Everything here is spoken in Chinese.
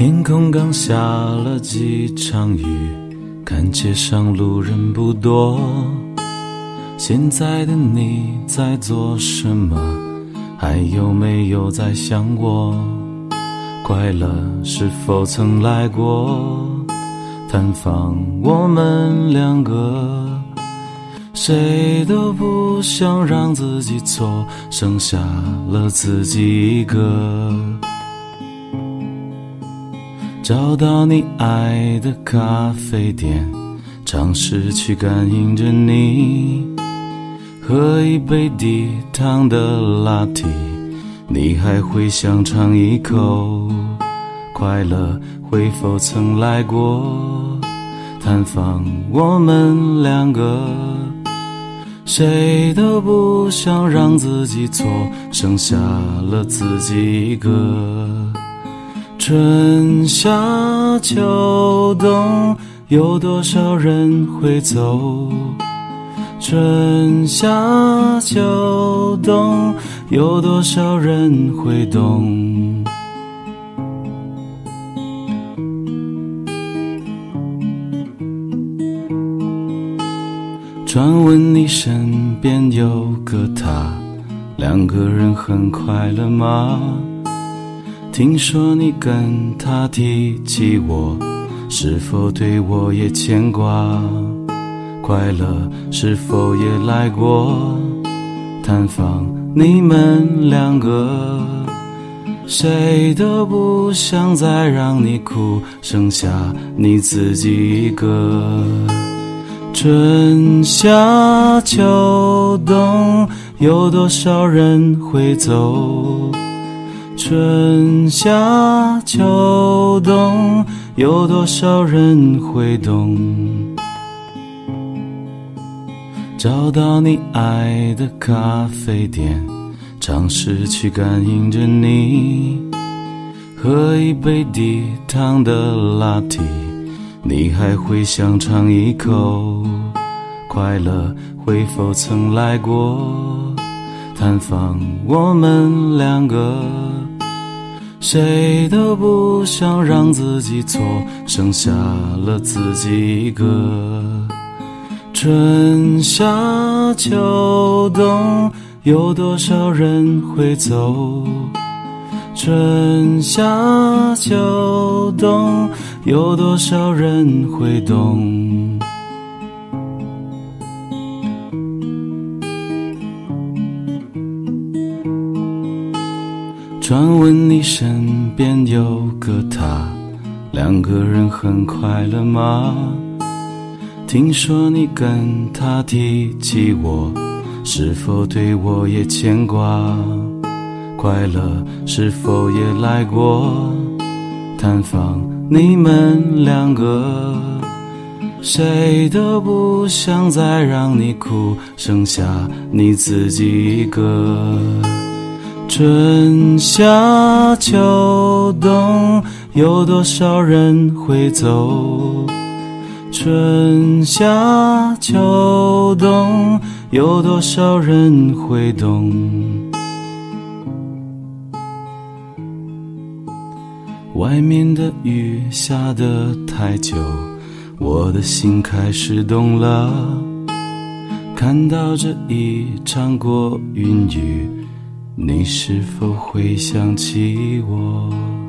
天空刚下了几场雨，看街上路人不多。现在的你在做什么？还有没有在想我？快乐是否曾来过探访我们两个？谁都不想让自己错，剩下了自己一个。找到你爱的咖啡店，尝试去感应着你，喝一杯低糖的拿铁，你还会想尝一口？快乐会否曾来过探访我们两个？谁都不想让自己错，剩下了自己一个。春夏秋冬，有多少人会走？春夏秋冬，有多少人会懂？传闻你身边有个他，两个人很快乐吗？听说你跟他提起我，是否对我也牵挂？快乐是否也来过探访你们两个？谁都不想再让你哭，剩下你自己一个。春夏秋冬，有多少人会走？春夏秋冬，有多少人会懂？找到你爱的咖啡店，尝试去感应着你，喝一杯低糖的拿铁。你还会想尝一口？快乐会否曾来过探访我们两个？谁都不想让自己错，剩下了自己一个。春夏秋冬，有多少人会走？春夏秋冬，有多少人会懂？传闻你身边有个他，两个人很快乐吗？听说你跟他提起我，是否对我也牵挂？快乐是否也来过探访你们两个？谁都不想再让你哭，剩下你自己一个。春夏秋冬，有多少人会走？春夏秋冬，有多少人会懂？外面的雨下得太久，我的心开始冻了。看到这一场过云雨，你是否会想起我？